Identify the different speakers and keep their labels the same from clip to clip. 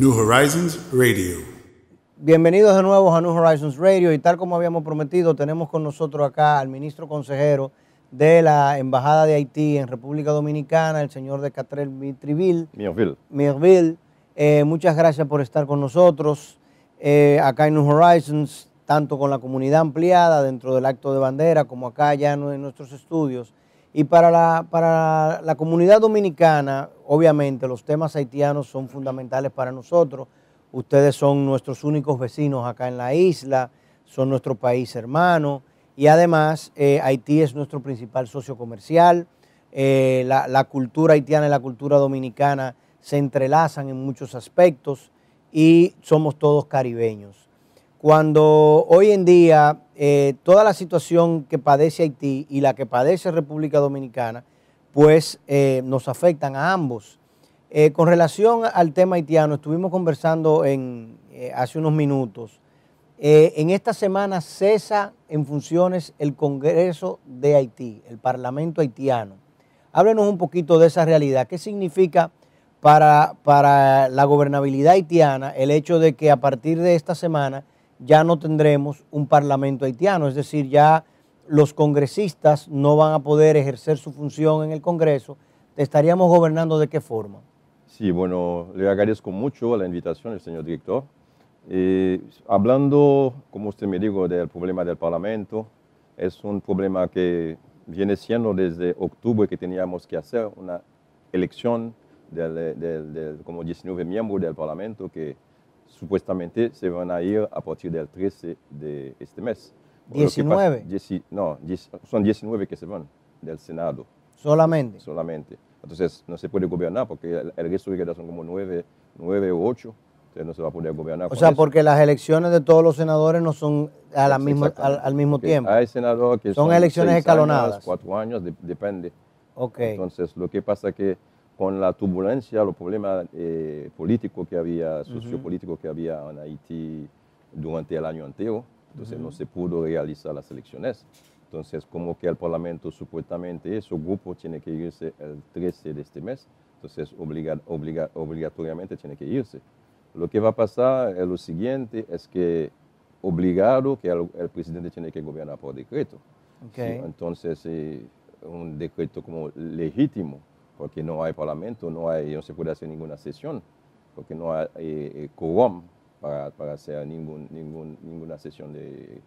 Speaker 1: New Horizons Radio.
Speaker 2: Bienvenidos de nuevo a New Horizons Radio y tal como habíamos prometido, tenemos con nosotros acá al ministro consejero de la Embajada de Haití en República Dominicana, el señor de Catrel Mitriville.
Speaker 3: Mirville.
Speaker 2: Mirville. Eh, muchas gracias por estar con nosotros eh, acá en New Horizons, tanto con la comunidad ampliada dentro del acto de bandera como acá ya en nuestros estudios. Y para la, para la comunidad dominicana, obviamente los temas haitianos son fundamentales para nosotros. Ustedes son nuestros únicos vecinos acá en la isla, son nuestro país hermano y además eh, Haití es nuestro principal socio comercial. Eh, la, la, cultura haitiana y la cultura dominicana se entrelazan en muchos aspectos y somos todos caribeños. Cuando hoy en día eh, toda la situación que padece Haití y la que padece República Dominicana, pues eh, nos afectan a ambos. Eh, con relación al tema haitiano, estuvimos conversando en, hace unos minutos. en esta semana cesa en funciones el Congreso de Haití, el Parlamento haitiano. Háblenos un poquito de esa realidad. ¿Qué significa para, para la gobernabilidad haitiana el hecho de que a partir de esta semana ya no tendremos un parlamento haitiano, es decir, ya los congresistas no van a poder ejercer su función en el Congreso. ¿Estaríamos gobernando de qué forma?
Speaker 3: Sí, bueno, le agradezco mucho la invitación, el señor director. Eh, hablando, como usted me dijo, del problema del Parlamento, es un problema que viene siendo desde octubre que teníamos que hacer una elección de como 19 miembros del Parlamento que supuestamente se van a ir a partir del 13 de este mes.
Speaker 2: ¿19?
Speaker 3: no, son 19 que se van del Senado.
Speaker 2: ¿Solamente?
Speaker 3: Solamente. Entonces no se puede gobernar porque el, resto de son como 9, 9 o 8. Entonces no se va a poder gobernar.
Speaker 2: O sea, porque las elecciones de todos los senadores no son a la misma, al, mismo tiempo.
Speaker 3: Hay senadores que
Speaker 2: son, son elecciones escalonadas.
Speaker 3: Años, cuatro años, depende.
Speaker 2: Ok.
Speaker 3: Entonces lo que pasa es que con la turbulencia, los problemas eh, políticos que había, sociopolíticos que había en Haití durante el año entero, entonces no se pudo realizar las elecciones. Entonces, como que el Parlamento supuestamente, su grupo tiene que irse el 13 de este mes, entonces obligatoriamente tiene que irse. Lo que va a pasar es lo siguiente, es que obligado que el, presidente tiene que gobernar por decreto. entonces, eh, un decreto como legítimo porque no hay parlamento, no, hay, no se puede hacer ninguna sesión, porque no hay eh, quórum para, para, hacer ningún, ningún, ninguna sesión de,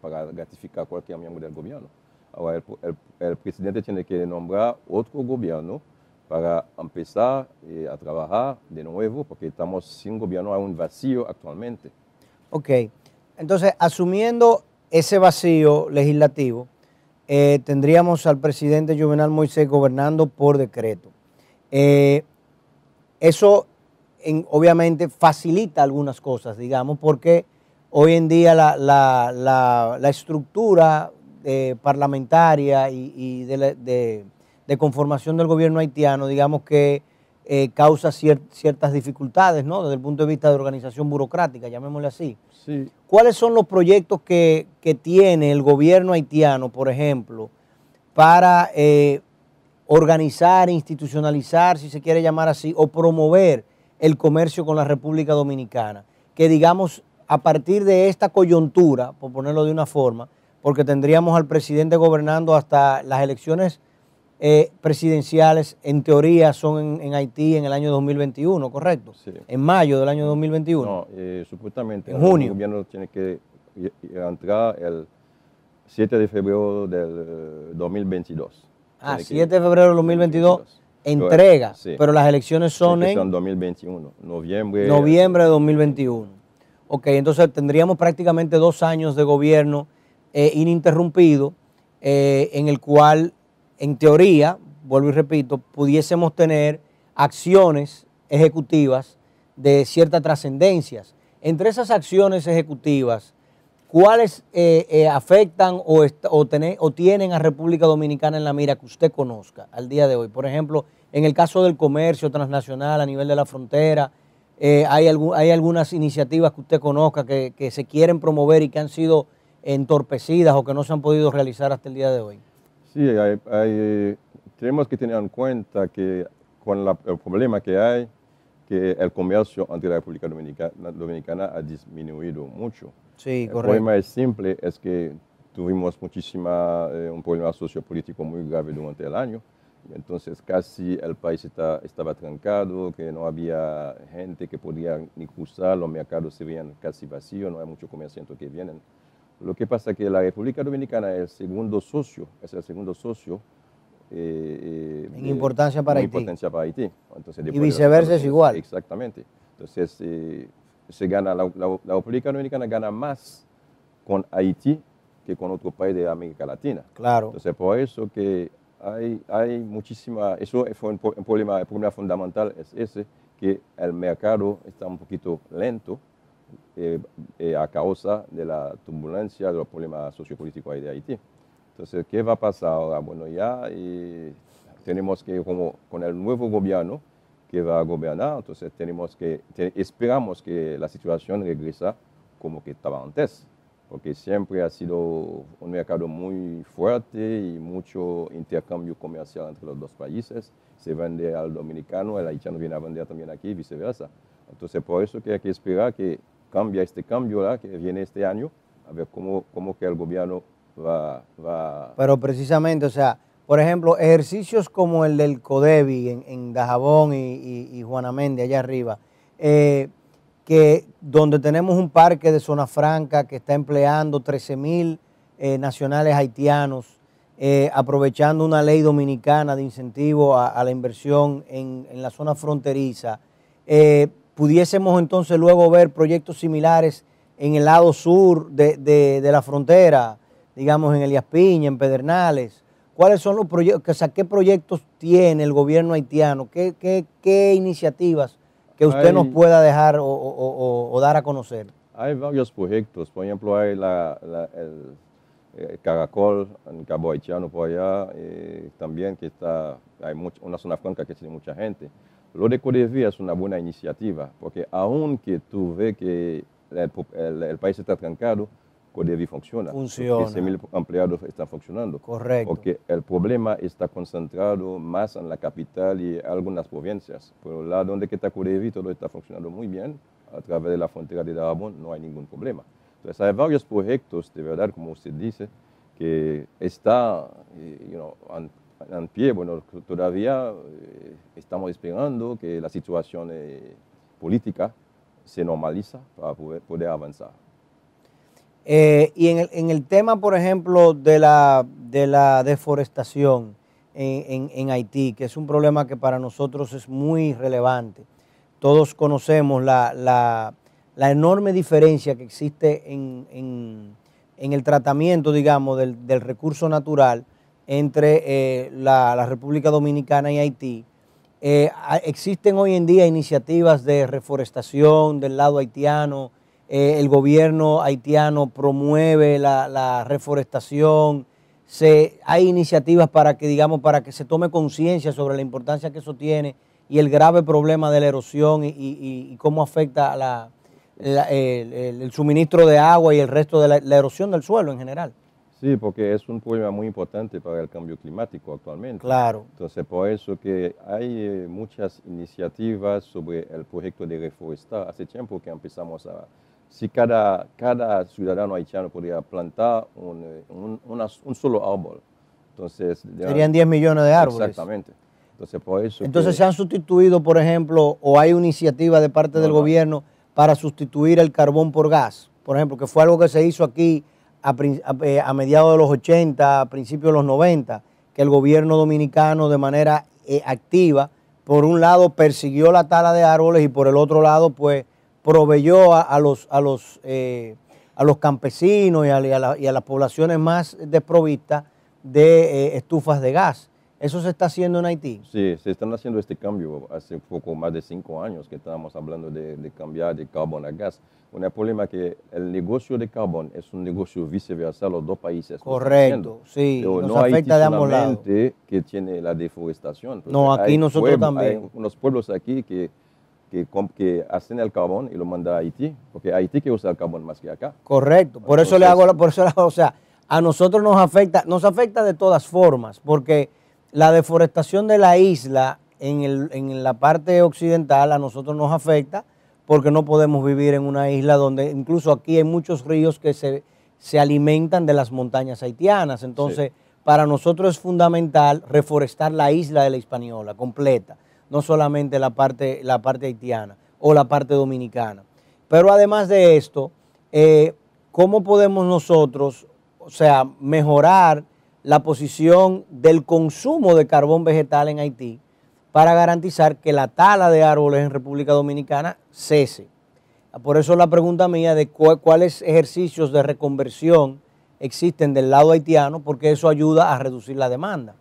Speaker 3: para ratificar cualquier miembro del gobierno. Ahora, el, el, presidente tiene que nombrar otro gobierno para empezar eh, a trabajar de nuevo, porque estamos sin gobierno, hay un vacío actualmente.
Speaker 2: Ok, entonces, asumiendo ese vacío legislativo, eh, tendríamos al presidente Juvenal Moisés gobernando por decreto. Eh, eso obviamente facilita algunas cosas, digamos, porque hoy en día la, estructura eh, parlamentaria y, de, conformación del gobierno haitiano, digamos que causa ciertas dificultades, ¿no? Desde el punto de vista de organización burocrática, llamémosle así. ¿Cuáles son los proyectos que, tiene el gobierno haitiano, por ejemplo, para eh, organizar, institucionalizar, si se quiere llamar así, o promover el comercio con la República Dominicana? Que digamos, a partir de esta coyuntura, por ponerlo de una forma, porque tendríamos al presidente gobernando hasta las elecciones eh, presidenciales, en teoría, son en, Haití en el año 2021, ¿correcto?
Speaker 3: Sí.
Speaker 2: En mayo del año 2021.
Speaker 3: No, eh, supuestamente.
Speaker 2: En junio.
Speaker 3: El gobierno tiene que entrar el 7 de febrero del 2022.
Speaker 2: Ah, 7 de febrero del 2022, entrega, pero las elecciones son en...
Speaker 3: Son 2021, noviembre.
Speaker 2: Noviembre de 2021. Ok, entonces tendríamos prácticamente dos años de gobierno eh, ininterrumpido en el cual en teoría, vuelvo y repito, pudiésemos tener acciones ejecutivas de ciertas trascendencias. Entre esas acciones ejecutivas, ¿cuáles eh, eh, afectan o, o, tienen a República Dominicana en la mira que usted conozca al día de hoy? Por ejemplo, en el caso del comercio transnacional a nivel de la frontera, eh, hay, hay, algunas iniciativas que usted conozca que, se quieren promover y que han sido entorpecidas o que no se han podido realizar hasta el día de hoy.
Speaker 3: Sí, tenemos que tener en cuenta que con el problema que hay, que el comercio entre la República Dominicana, ha disminuido mucho.
Speaker 2: Sí,
Speaker 3: el problema es simple, es que tuvimos muchísima, eh, un problema sociopolítico muy grave durante el año. Entonces casi el país estaba trancado, que no había gente que podía ni cruzar, los mercados se veían casi vacíos, no hay mucho comerciantes que vienen. Lo que pasa es que la República Dominicana es el segundo socio, es el segundo socio
Speaker 2: eh, eh, en importancia para Haití.
Speaker 3: Importancia para Haití.
Speaker 2: y viceversa es igual.
Speaker 3: Exactamente. Entonces, eh, se gana, la, República Dominicana gana más con Haití que con otro país de América Latina.
Speaker 2: Claro.
Speaker 3: Entonces, por eso que hay, hay muchísima, eso fue un, problema, el problema fundamental es ese, que el mercado está un poquito lento a causa de la turbulencia, de los problemas sociopolíticos de Haití. Entonces, ¿qué va a pasar ahora? Bueno, ya tenemos que, como con el nuevo gobierno que va a gobernar, entonces tenemos que, esperamos que la situación regresa como que estaba antes, porque siempre ha sido un mercado muy fuerte y mucho intercambio comercial entre los dos países. Se vende al dominicano, el haitiano viene a vender también aquí y viceversa. Entonces, por eso que hay que esperar que cambie este cambio que viene este año, a ver cómo, cómo que el gobierno va,
Speaker 2: Pero precisamente, o sea, por ejemplo, ejercicios como el del CODEBI en, Dajabón y, Juana Méndez allá arriba, eh, que donde tenemos un parque de zona franca que está empleando 13 mil eh, nacionales haitianos, eh, aprovechando una ley dominicana de incentivo a, la inversión en, la zona fronteriza, pudiésemos entonces luego ver proyectos similares en el lado sur de la frontera, digamos, en Elías Piña, en Pedernales? ¿Cuáles son los proyectos, o sea, qué proyectos tiene el gobierno haitiano? ¿Qué, qué, iniciativas que usted nos pueda dejar o, dar a conocer?
Speaker 3: Hay varios proyectos, por ejemplo, hay la, el, Caracol en Cabo Haitiano por allá, eh, también que está, hay una zona franca que tiene mucha gente. Lo de Codevi es una buena iniciativa, porque aunque tú ves que el país está trancado, Codevi funciona.
Speaker 2: Funciona.
Speaker 3: 15.000 empleados están funcionando.
Speaker 2: Correcto.
Speaker 3: Porque el problema está concentrado más en la capital y algunas provincias. Pero la donde está Codevi todo está funcionando muy bien. A través de la frontera de Darabón no hay ningún problema. Entonces hay varios proyectos, de verdad, como usted dice, que está eh, en, pie. Bueno, todavía eh, estamos esperando que la situación eh, política se normaliza para poder avanzar.
Speaker 2: Eh, y en el, tema, por ejemplo, de la, de la deforestación en, Haití, que es un problema que para nosotros es muy relevante. Todos conocemos la, enorme diferencia que existe en, el tratamiento, digamos, del, recurso natural entre eh, la, República Dominicana y Haití. Eh, existen hoy en día iniciativas de reforestación del lado haitiano, eh, el gobierno haitiano promueve la, reforestación, se, hay iniciativas para que, digamos, para que se tome conciencia sobre la importancia que eso tiene y el grave problema de la erosión y, cómo afecta el, suministro de agua y el resto de la, erosión del suelo en general.
Speaker 3: Sí, porque es un problema muy importante para el cambio climático actualmente.
Speaker 2: Claro.
Speaker 3: Entonces, por eso que hay eh, muchas iniciativas sobre el proyecto de reforestar. Hace tiempo que empezamos a, si cada, cada ciudadano haitiano podría plantar un, un, solo árbol, entonces...
Speaker 2: Serían 10 millones de árboles.
Speaker 3: Exactamente. Entonces, por eso
Speaker 2: entonces se han sustituido, por ejemplo, o hay una iniciativa de parte del gobierno para sustituir el carbón por gas, por ejemplo, que fue algo que se hizo aquí a, eh, a, mediados de los 80, a principios de los 90, que el gobierno dominicano de manera eh, activa, por un lado persiguió la tala de árboles y por el otro lado, pues proveyó a, los, a, los, eh, a los campesinos y a, las poblaciones más desprovistas de eh, estufas de gas. ¿Eso se está haciendo en Haití?
Speaker 3: Sí, se están haciendo este cambio hace poco más de cinco años que estábamos hablando de, de cambiar de carbón a gas. Un problema que el negocio de carbón es un negocio viceversa, los dos países.
Speaker 2: Correcto, sí,
Speaker 3: Pero
Speaker 2: nos
Speaker 3: no Haití
Speaker 2: afecta de ambos lados.
Speaker 3: que tiene la deforestación. porque
Speaker 2: No, aquí nosotros
Speaker 3: pueblos-
Speaker 2: también.
Speaker 3: Hay unos pueblos aquí que, que, hacen el carbón y lo mandan a Haití, porque Haití que usa el carbón más que acá.
Speaker 2: Correcto, por eso le hago, la- por eso o sea, a nosotros nos afecta, nos afecta de todas formas, porque la deforestación de la isla en, el- en la parte occidental a nosotros nos afecta porque no podemos vivir en una isla donde incluso aquí hay muchos ríos que se, se alimentan de las montañas haitianas, entonces para nosotros es fundamental reforestar la isla de la Hispaniola completa, no solamente la parte, la parte haitiana o la parte dominicana. Pero además de esto, eh, ¿cómo podemos nosotros, o sea, mejorar la posición del consumo de carbón vegetal en Haití para garantizar que la tala de árboles en República Dominicana cese? Por eso la pregunta mía de cu- cuáles ejercicios de reconversión existen del lado haitiano, porque eso ayuda a reducir la demanda.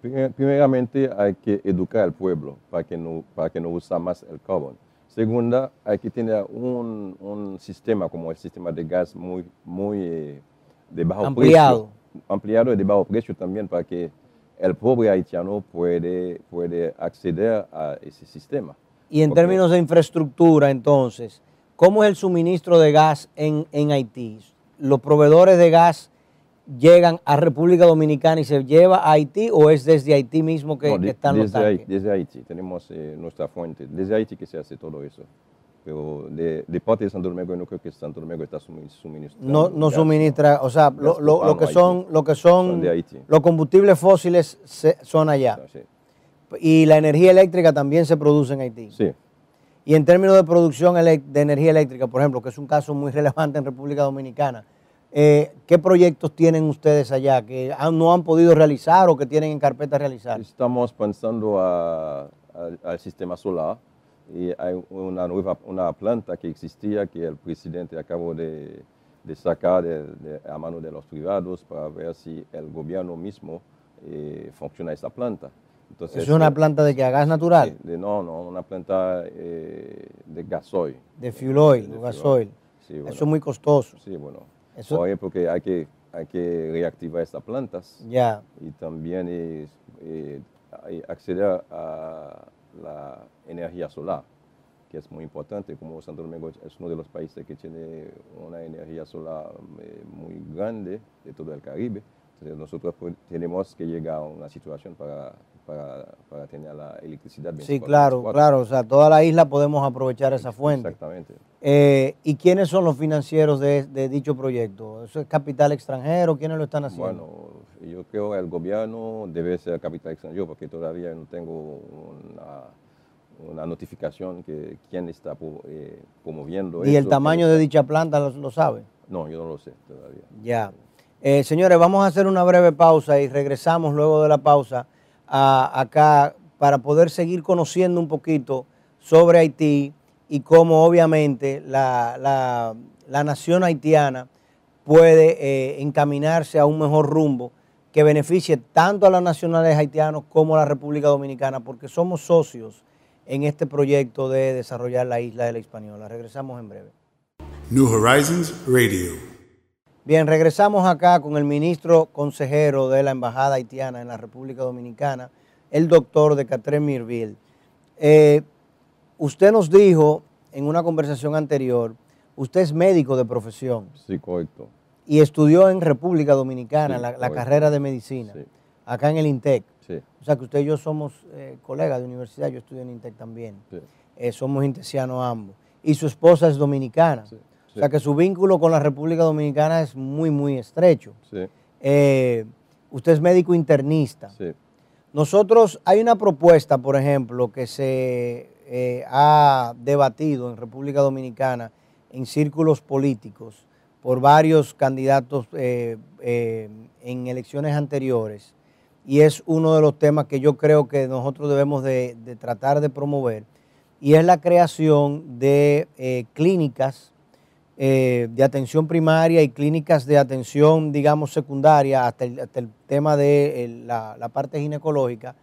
Speaker 3: Primer- Primeramente hay que educar al pueblo para que no, para que no usa más el carbón. Segunda, hay que tener un, un sistema como el sistema de gas muy, muy eh, de bajo
Speaker 2: Ampliado.
Speaker 3: precio. Ampliado y de bajo precio también para que el pobre haitiano puede, puede acceder a ese sistema.
Speaker 2: Y en
Speaker 3: Porque-
Speaker 2: términos de infraestructura, entonces, ¿cómo es el suministro de gas en, en Haití? ¿Los proveedores de gas llegan a República Dominicana y se lleva a Haití o es desde Haití mismo que,
Speaker 3: No,
Speaker 2: que
Speaker 3: de-
Speaker 2: están los
Speaker 3: desde, Haití,
Speaker 2: tanques?
Speaker 3: desde Haití tenemos eh, nuestra fuente. Desde Haití que se hace todo eso. Pero de, de parte de Santo Domingo, no creo que Santo Domingo está sumi- suministrando.
Speaker 2: No, no
Speaker 3: gas,
Speaker 2: suministra, o sea, lo, lo- lo que son, lo que
Speaker 3: Son
Speaker 2: son,
Speaker 3: de Haití.
Speaker 2: los combustibles fósiles se- son allá.
Speaker 3: Sí.
Speaker 2: Y la energía eléctrica también se produce en Haití.
Speaker 3: Sí.
Speaker 2: Y en términos de producción de energía eléctrica, por ejemplo, que es un caso muy relevante en República Dominicana, eh, ¿qué proyectos tienen ustedes allá que han- no han podido realizar o que tienen en carpeta realizar?
Speaker 3: Estamos pensando al sistema solar y hay una nueva una planta que existía que el presidente acabó de, de sacar de- de- a mano de los privados para ver si el gobierno mismo eh, funciona esa planta. Entonces,
Speaker 2: ¿Es una
Speaker 3: eh,
Speaker 2: planta de que a gas natural?
Speaker 3: no, no, una planta eh, de gasoil.
Speaker 2: De fuel oil,
Speaker 3: De
Speaker 2: gasoil.
Speaker 3: Sí, bueno.
Speaker 2: Eso es muy costoso.
Speaker 3: Sí, bueno.
Speaker 2: Eso-
Speaker 3: Por ejemplo, que hay que, hay que reactivar estas plantas
Speaker 2: Ya.
Speaker 3: y también es, eh, acceder a la energía solar, que es muy importante, como Santo Domingo es uno de los países que tiene una energía solar eh, muy grande de todo el Caribe. Entonces nosotros tenemos que llegar a una situación para, para, para tener la electricidad.
Speaker 2: Sí,
Speaker 3: 24,
Speaker 2: claro,
Speaker 3: 24.
Speaker 2: claro. O sea, toda la isla podemos aprovechar esa fuente.
Speaker 3: Exactamente.
Speaker 2: Eh, ¿Y quiénes son los financieros de, de dicho proyecto? ¿Eso es capital extranjero? ¿Quiénes lo están haciendo?
Speaker 3: Bueno, yo creo que el gobierno debe ser capital extranjero porque todavía no tengo una, una notificación que quién está eh, promoviendo
Speaker 2: ¿Y el tamaño de dicha planta lo, lo sabe?
Speaker 3: No, yo no lo sé todavía.
Speaker 2: Ya. Eh, señores, vamos a hacer una breve pausa y regresamos luego de la pausa a- acá para poder seguir conociendo un poquito sobre Haití y cómo obviamente la, la- la nación haitiana puede eh, encaminarse a un mejor rumbo que beneficie tanto a los nacionales haitianos como a la República Dominicana, porque somos socios en este proyecto de desarrollar la isla de la Hispaniola. Regresamos en breve.
Speaker 1: New Horizons Radio.
Speaker 2: Bien, regresamos acá con el ministro consejero de la Embajada Haitiana en la República Dominicana, el doctor de Catrén Mirville. Eh, usted nos dijo en una conversación anterior, usted es médico de profesión
Speaker 3: Sí, correcto.
Speaker 2: Y estudió en República Dominicana
Speaker 3: Sí,
Speaker 2: la, carrera de medicina,
Speaker 3: Sí.
Speaker 2: acá en el INTEC.
Speaker 3: Sí,
Speaker 2: O sea que usted y yo somos eh, colegas de universidad, yo estudio en INTEC también. Eh, somos intesianos ambos. Y su esposa es dominicana. O sea que su vínculo con la República Dominicana es muy, muy estrecho. Eh, usted es médico internista. Nosotros, hay una propuesta, por ejemplo, que se ha debatido en República Dominicana en círculos políticos por varios candidatos eh, eh, en elecciones anteriores. Y es uno de los temas que yo creo que nosotros debemos de, tratar de promover. Y es la creación de eh, clínicas de atención primaria y clínicas de atención, digamos, secundaria, hasta el, hasta el tema de la parte ginecológica,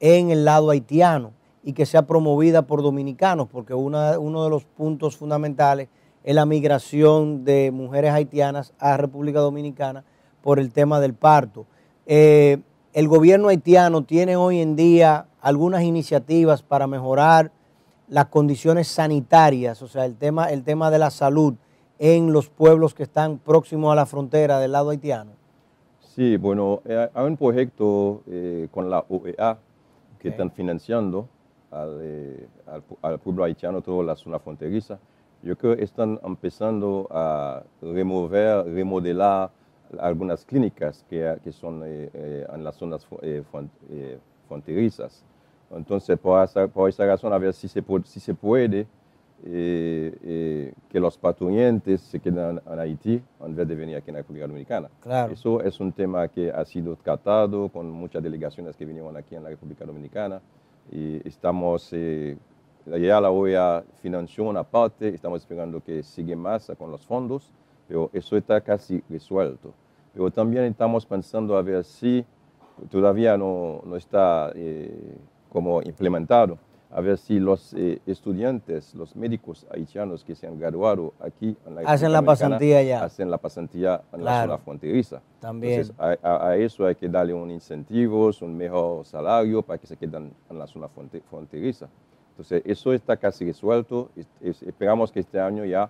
Speaker 2: en el lado haitiano y que sea promovida por dominicanos, porque una- uno de los puntos fundamentales es la migración de mujeres haitianas a República Dominicana por el tema del parto. Eh, el gobierno haitiano tiene hoy en día algunas iniciativas para mejorar las condiciones sanitarias, o sea, el tema, el tema de la salud en los pueblos que están próximos a la frontera del lado haitiano.
Speaker 3: Sí, bueno, eh, hay un proyecto eh, con la OEA que están financiando al, eh, al pueblo haitiano, toda la zona fronteriza. Yo creo que están empezando a remover, remodelar algunas clínicas que, que son eh, eh, en las zonas eh, fron- fronterizas. Entonces, por esa, por esa razón, a ver si se, si se puede eh, eh, que los patrullantes se queden en Haití en vez de venir aquí en la República Dominicana.
Speaker 2: Claro.
Speaker 3: Eso es un tema que ha sido tratado con muchas delegaciones que vinieron aquí en la República Dominicana y estamos, eh, ya la OEA financió una parte, estamos esperando que siga más con los fondos, pero eso está casi resuelto. Pero también estamos pensando a ver si todavía no, no está eh, como implementado, a ver si los eh, estudiantes, los médicos haitianos que se han graduado aquí en la
Speaker 2: Hacen la pasantía ya.
Speaker 3: hacen la pasantía en la zona fronteriza.
Speaker 2: También.
Speaker 3: Entonces, a, a- a eso hay que darle un incentivo, un mejor salario para que se queden en la zona fronte- fronteriza. Entonces, eso está casi resuelto. Es- es- esperamos que este año ya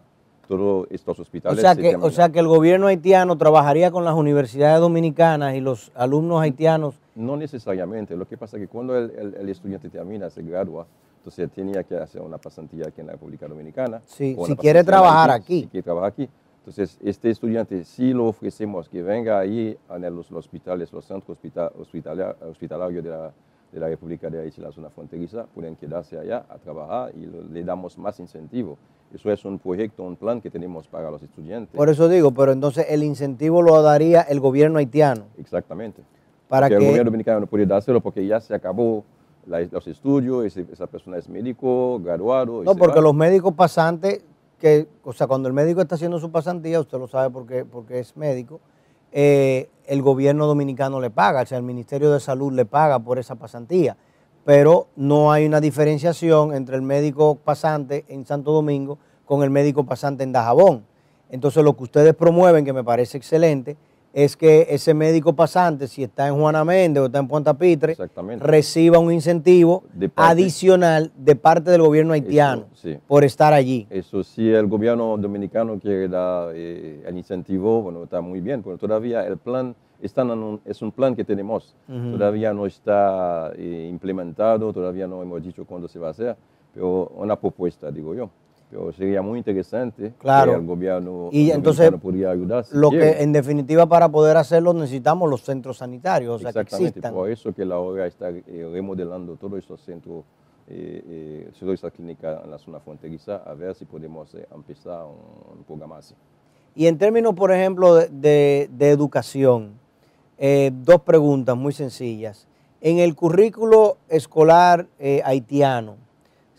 Speaker 3: todos estos
Speaker 2: O
Speaker 3: hospitales
Speaker 2: sea,
Speaker 3: se
Speaker 2: que, o sea que el gobierno haitiano trabajaría con las universidades dominicanas y los alumnos haitianos.
Speaker 3: No necesariamente. Lo que pasa es que cuando el, el- el estudiante termina, se gradúa, entonces tenía que hacer una pasantía aquí en la República Dominicana.
Speaker 2: Sí,
Speaker 3: o
Speaker 2: si quiere trabajar
Speaker 3: Haití,
Speaker 2: aquí.
Speaker 3: Si quiere trabajar aquí. Entonces, este estudiante, si lo ofrecemos que venga ahí en los, los hospitales, los centros hospita- hospitala- hospitalarios de la, de la República de Haití, la zona fronteriza, pueden quedarse allá a trabajar y le damos más incentivo. Eso es un proyecto, un plan que tenemos para los estudiantes.
Speaker 2: Por eso digo, pero entonces el incentivo lo daría el gobierno haitiano.
Speaker 3: Exactamente.
Speaker 2: Para
Speaker 3: Porque
Speaker 2: que-
Speaker 3: el gobierno dominicano no puede dárselo porque ya se acabó la- los estudios, ese- esa persona es médico, graduado.
Speaker 2: No, porque
Speaker 3: va.
Speaker 2: los médicos pasantes, que, o sea, cuando el médico está haciendo su pasantía, usted lo sabe porque, porque es médico, eh, el gobierno dominicano le paga, o sea, el Ministerio de Salud le paga por esa pasantía. Pero no hay una diferenciación entre el médico pasante en Santo Domingo con el médico pasante en Dajabón. Entonces, lo que ustedes promueven, que me parece excelente, es que ese médico pasante, si está en Juana Méndez o está en Puerto Pitre, reciba un incentivo
Speaker 3: De parte-
Speaker 2: adicional de parte del gobierno haitiano
Speaker 3: Eso, sí.
Speaker 2: por estar allí.
Speaker 3: Eso, si el gobierno dominicano quiere dar eh, el incentivo, bueno, está muy bien, pero todavía el plan está en un- es un plan que tenemos. Todavía no está eh, implementado, todavía no hemos dicho cuándo se va a hacer, pero una propuesta, digo yo. Pero sería muy interesante
Speaker 2: Claro.
Speaker 3: que el gobierno
Speaker 2: Y entonces,
Speaker 3: podría ayudar. si
Speaker 2: Lo que en definitiva para poder hacerlo necesitamos los centros sanitarios, o sea, que
Speaker 3: Exactamente, por eso que la OEA está eh, remodelando todos esos centros, eh, eh, todas esas clínicas en la zona fronteriza, a ver si podemos eh, empezar un, un programa así.
Speaker 2: Y en términos, por ejemplo, de, de- de educación, eh, dos preguntas muy sencillas. En el currículo escolar eh, haitiano,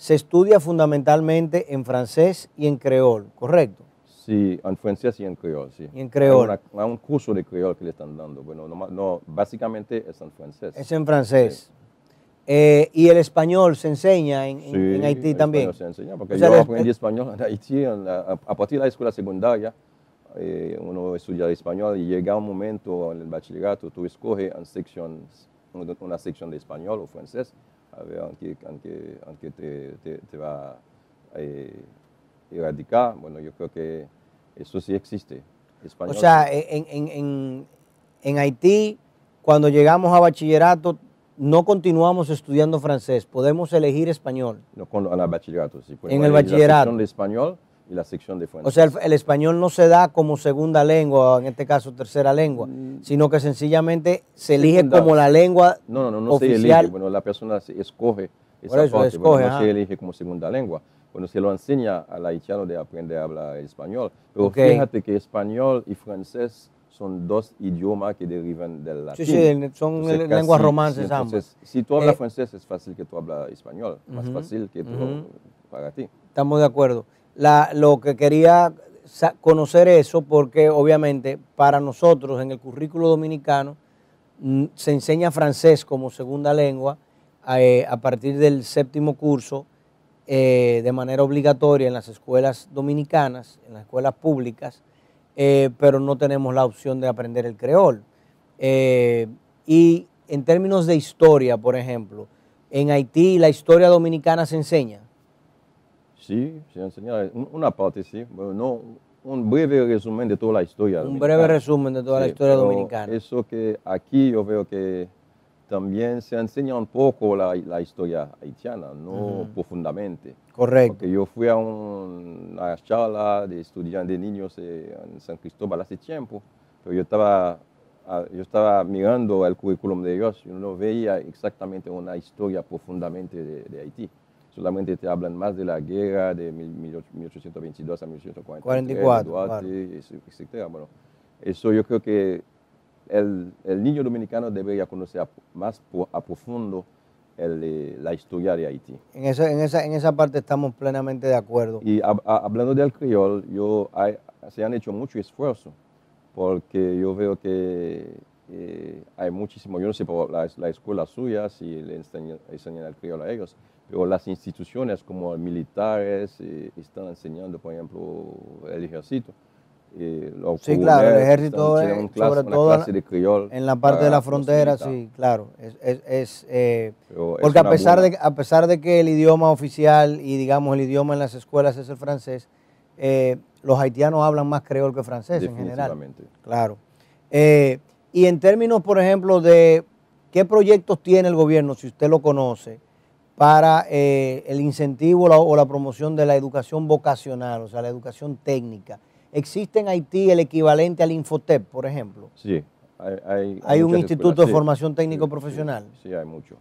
Speaker 2: se estudia fundamentalmente en francés y en creol, ¿correcto?
Speaker 3: Sí, en francés y en creol, sí.
Speaker 2: Y en creol.
Speaker 3: Hay, una- hay un curso de creol que le están dando. Bueno, no, no, básicamente es en francés.
Speaker 2: Es en francés. Eh, y el español se enseña en,
Speaker 3: Sí,
Speaker 2: en Haití
Speaker 3: el
Speaker 2: también.
Speaker 3: se enseña, porque
Speaker 2: O sea,
Speaker 3: yo aprendí español en Haití en la- a, partir de la escuela secundaria. eh, uno estudia español y llega un momento en el bachillerato, tú escoges una sección de español o francés, a ver en qué, en qué- en qué te, te- te va a eh, erradicar. Bueno, yo creo que eso sí existe.
Speaker 2: O
Speaker 3: Español,
Speaker 2: sea,
Speaker 3: sí.
Speaker 2: en, en- en- en Haití, cuando llegamos a bachillerato, no continuamos estudiando francés, podemos elegir español.
Speaker 3: No, en el bachillerato, sí. Pues,
Speaker 2: En el bachillerato.
Speaker 3: La de español y la sección de francés.
Speaker 2: O sea, el, el español no se da como segunda lengua, en este caso tercera lengua, sino que sencillamente se elige como la lengua
Speaker 3: No, no, no, no se
Speaker 2: oficial.
Speaker 3: elige. Bueno, la persona se escoge esa
Speaker 2: Por eso,
Speaker 3: parte,
Speaker 2: escoge,
Speaker 3: bueno, no se elige como segunda lengua. Bueno, se lo enseña al haitiano de aprender a hablar español. Pero
Speaker 2: Ok.
Speaker 3: fíjate que español y francés son dos idiomas que derivan del latín.
Speaker 2: sí, son lenguas romances
Speaker 3: entonces, Si tú hablas
Speaker 2: Eh,
Speaker 3: francés, es fácil que tú hablas español. Más fácil que tú, para ti.
Speaker 2: Estamos de acuerdo. Lo que quería conocer eso porque obviamente para nosotros en el currículo dominicano se enseña francés como segunda lengua eh, a partir del séptimo curso eh, de manera obligatoria en las escuelas dominicanas, en las escuelas públicas, eh, pero no tenemos la opción de aprender el creol. Y en términos de historia, por ejemplo, en Haití la historia dominicana se enseña.
Speaker 3: Sí, se enseña un- una parte, sí. Bueno, no, un breve resumen de toda la historia.
Speaker 2: Un
Speaker 3: dominicana.
Speaker 2: breve resumen de toda la historia dominicana.
Speaker 3: Eso que aquí yo veo que también se enseña un poco la, la historia haitiana, no profundamente.
Speaker 2: Correcto.
Speaker 3: Porque yo fui a un- una charla de estudiantes de niños en San Cristóbal hace tiempo, pero yo estaba, yo estaba mirando el currículum de ellos y no veía exactamente una historia profundamente de, de Haití. Solamente te hablan más de la guerra de mil- mil- 1822 a 1844,
Speaker 2: 44,
Speaker 3: Duarte, etc. Bueno, eso yo creo que el, el niño dominicano debería conocer a- más a profundo el, la historia de Haití.
Speaker 2: En esa, en, esa, en esa parte estamos plenamente de acuerdo.
Speaker 3: Y a- hablando del criol, yo, hay- se han hecho mucho esfuerzo, porque yo veo que eh, hay muchísimo, yo no sé por la, la escuela suya si le enseñan, enseñan el criol a ellos, pero las instituciones como militares eh, están enseñando, por ejemplo, el ejército. eh, los
Speaker 2: Sí, claro, el ejército
Speaker 3: están-
Speaker 2: es,
Speaker 3: clase-
Speaker 2: sobre todo
Speaker 3: clase de criol
Speaker 2: en la parte de la frontera, sí, claro. Es, porque a pesar,
Speaker 3: buena-
Speaker 2: de, a pesar de que el idioma oficial y digamos el idioma en las escuelas es el francés, los haitianos hablan más creol que francés en general. Claro. Y en términos, por ejemplo, de qué proyectos tiene el gobierno, si usted lo conoce, para eh, el incentivo la- o la promoción de la educación vocacional, o sea, la educación técnica. ¿Existe en Haití el equivalente al Infotep, por ejemplo?
Speaker 3: Sí, hay, hay,
Speaker 2: ¿Hay un instituto
Speaker 3: escuelas,
Speaker 2: de
Speaker 3: sí,
Speaker 2: formación técnico
Speaker 3: sí,
Speaker 2: profesional?
Speaker 3: Sí, hay mucho.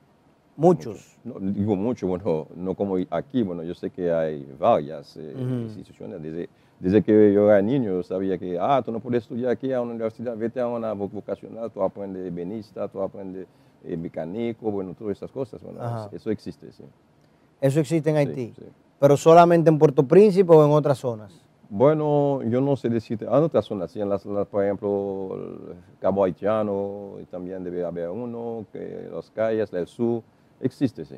Speaker 2: Muchos.
Speaker 3: No, digo mucho, bueno, no como aquí, bueno, yo sé que hay varias eh, instituciones. Desde, desde que yo era niño, yo sabía que, ah, tú no puedes estudiar aquí a una universidad, vete a una vo- vocacional, tú aprendes benista, tú aprendes eh, mecánico, bueno, todas esas cosas. Bueno, eso existe, sí.
Speaker 2: Eso existe en Haití,
Speaker 3: sí.
Speaker 2: pero solamente en Puerto Príncipe o en otras zonas.
Speaker 3: Bueno, yo no sé decirte, en otras zonas, sí, en las, las, por ejemplo, el Cabo Haitiano, y también debe haber uno, que los calles del sur, existe, sí.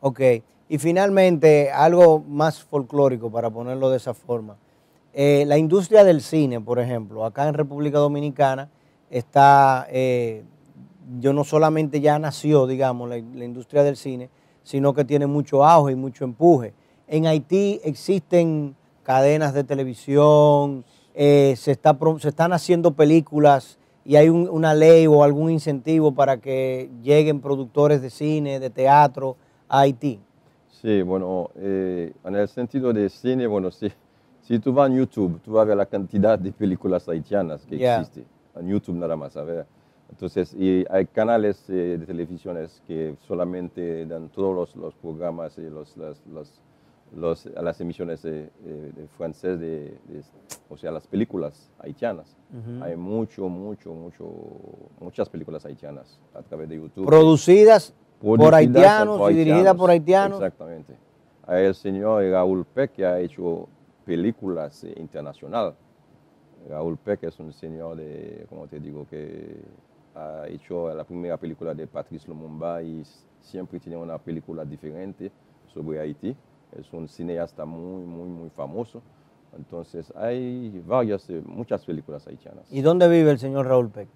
Speaker 2: Ok, y finalmente algo más folclórico para ponerlo de esa forma. Eh, la industria del cine, por ejemplo, acá en República Dominicana está, eh, yo no solamente ya nació, digamos, la, industria del cine, sino que tiene mucho auge y mucho empuje. En Haití existen cadenas de televisión, eh, se, están haciendo películas y hay un- una ley o algún incentivo para que lleguen productores de cine, de teatro a Haití.
Speaker 3: Sí, bueno, eh, en el sentido de cine, bueno, si, si tú vas en YouTube, tú vas a ver la cantidad de películas haitianas que
Speaker 2: Ya.
Speaker 3: existe, en YouTube nada más, a ver. Entonces, y hay canales eh, de televisiones que solamente dan todos los, los programas y los, las, los- los- las emisiones de, de- de francés, de, o sea, las películas haitianas. Hay mucho, mucho, mucho, muchas películas haitianas a través de YouTube.
Speaker 2: Producidas por haitianos
Speaker 3: por
Speaker 2: y dirigidas por haitianos.
Speaker 3: Exactamente. Hay el señor Raúl Peck que ha hecho películas eh, internacionales. Raúl Peck es un señor de, como te digo, que ha hecho la primera película de Patrice Lumumba y siempre tiene una película diferente sobre Haití. Es un cineasta muy, muy, muy famoso. Entonces hay varias, eh, muchas películas haitianas.
Speaker 2: ¿Y dónde vive el señor Raúl Peck?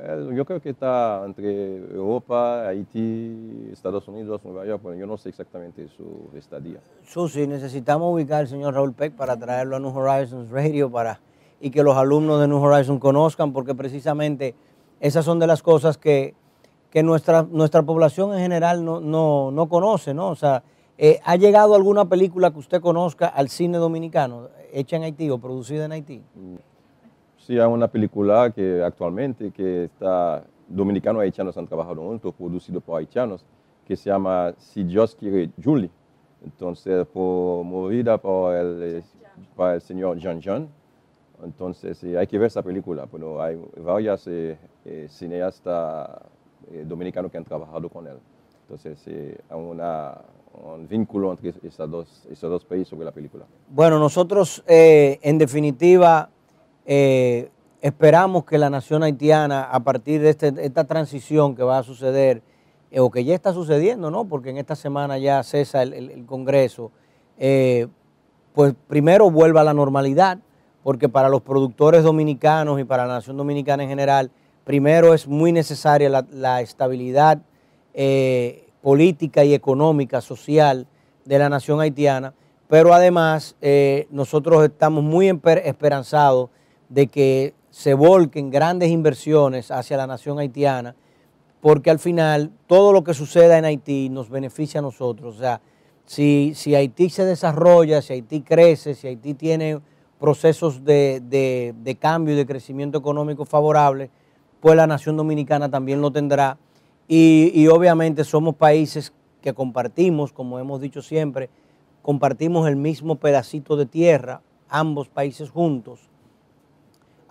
Speaker 3: Él, yo creo que está entre Europa, Haití, Estados Unidos, Nueva York, pero yo no sé exactamente su estadía.
Speaker 2: Susi, necesitamos ubicar al señor Raúl Peck para traerlo a New Horizons Radio para, y que los alumnos de New Horizons conozcan, porque precisamente esas son de las cosas que, que nuestra, nuestra población en general no, no, no conoce, ¿no? O sea, eh, ¿ha llegado alguna película que usted conozca al cine dominicano, hecha en Haití o producida en Haití?
Speaker 3: Sí, hay una película que actualmente que está dominicanos y haitianos han trabajado juntos, producido por haitianos, que se llama Si Dios quiere Julie. Entonces, por, movida por el, eh, por el señor Jean Jean. Entonces, eh, hay que ver esa película, pero hay varias eh, eh, cineastas eh, dominicanos que han trabajado con él. Entonces, eh, hay una, un vínculo entre esos dos, esos dos países sobre la película.
Speaker 2: Bueno, nosotros eh, en definitiva eh, esperamos que la nación haitiana, a partir de este- esta transición que va a suceder, eh, o que ya está sucediendo, ¿no? Porque en esta semana ya cesa el, el- Congreso, eh, pues primero vuelva a la normalidad, porque para los productores dominicanos y para la nación dominicana en general, primero es muy necesaria la, la estabilidad política y económica, social de la nación haitiana, pero además nosotros estamos muy esperanzados de que se volquen grandes inversiones hacia la nación haitiana, porque al final todo lo que suceda en Haití nos beneficia a nosotros. O sea, si, si Haití se desarrolla, si Haití crece, si Haití tiene procesos de, de- de cambio y de crecimiento económico favorable, pues la nación dominicana también lo tendrá. Y, y obviamente somos países que compartimos, como hemos dicho siempre, compartimos el mismo pedacito de tierra, ambos países juntos.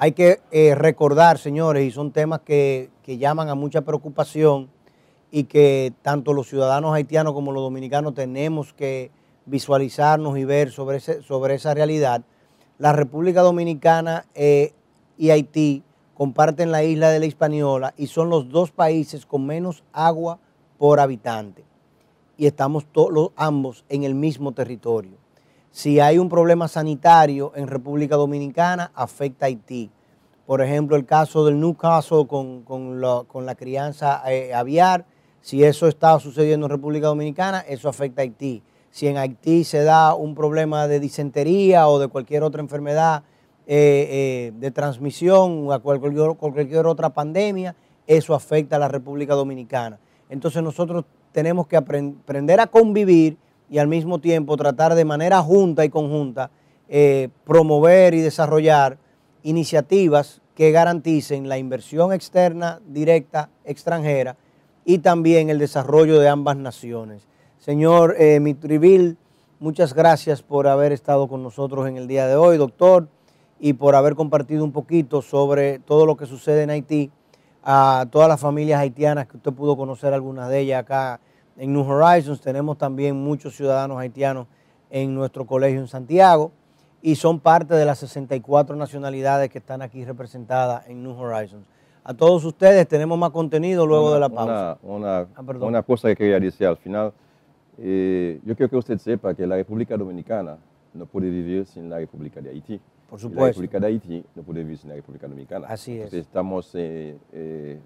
Speaker 2: Hay que eh, recordar, señores, y son temas que, que llaman a mucha preocupación y que tanto los ciudadanos haitianos como los dominicanos tenemos que visualizarnos y ver sobre, ese- sobre esa realidad. La República Dominicana eh, y Haití comparten la isla de la Hispaniola y son los dos países con menos agua por habitante. Y estamos to- los- ambos en el mismo territorio. Si hay un problema sanitario en República Dominicana, afecta a Haití. Por ejemplo, el caso del Newcastle con, con la, con la crianza eh, aviar, si eso está sucediendo en República Dominicana, eso afecta a Haití. Si en Haití se da un problema de disentería o de cualquier otra enfermedad eh, eh, de transmisión o cualquier, otra pandemia, eso afecta a la República Dominicana. Entonces nosotros tenemos que apren- aprender a convivir y al mismo tiempo tratar de manera junta y conjunta eh, promover y desarrollar iniciativas que garanticen la inversión externa directa extranjera y también el desarrollo de ambas naciones. Señor eh, Mitrivil, muchas gracias por haber estado con nosotros en el día de hoy, doctor, y por haber compartido un poquito sobre todo lo que sucede en Haití a todas las familias haitianas que usted pudo conocer algunas de ellas acá en New Horizons. Tenemos también muchos ciudadanos haitianos en nuestro colegio en Santiago y son parte de las 64 nacionalidades que están aquí representadas en New Horizons. A todos ustedes tenemos más contenido luego
Speaker 3: Una-
Speaker 2: de la pausa.
Speaker 3: Una, una-
Speaker 2: Ah,
Speaker 3: una cosa que quería decir al final. eh, yo quiero que usted sepa que la República Dominicana no puede vivir sin la República de Haití.
Speaker 2: Por
Speaker 3: Y la
Speaker 2: supuesto.
Speaker 3: República de Haití no puede vivir sin la República Dominicana.
Speaker 2: Así es.
Speaker 3: Entonces estamos, eh, eh,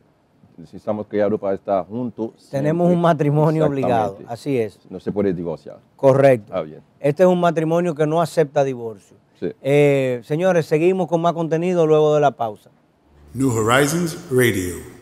Speaker 3: estamos creados para estar juntos.
Speaker 2: Tenemos
Speaker 3: siempre.
Speaker 2: un matrimonio obligado, así es.
Speaker 3: No se puede divorciar.
Speaker 2: Correcto.
Speaker 3: Ah, bien.
Speaker 2: Este es un matrimonio que no acepta divorcio.
Speaker 3: Sí.
Speaker 2: Eh, señores, seguimos con más contenido luego de la pausa.
Speaker 1: New Horizons Radio.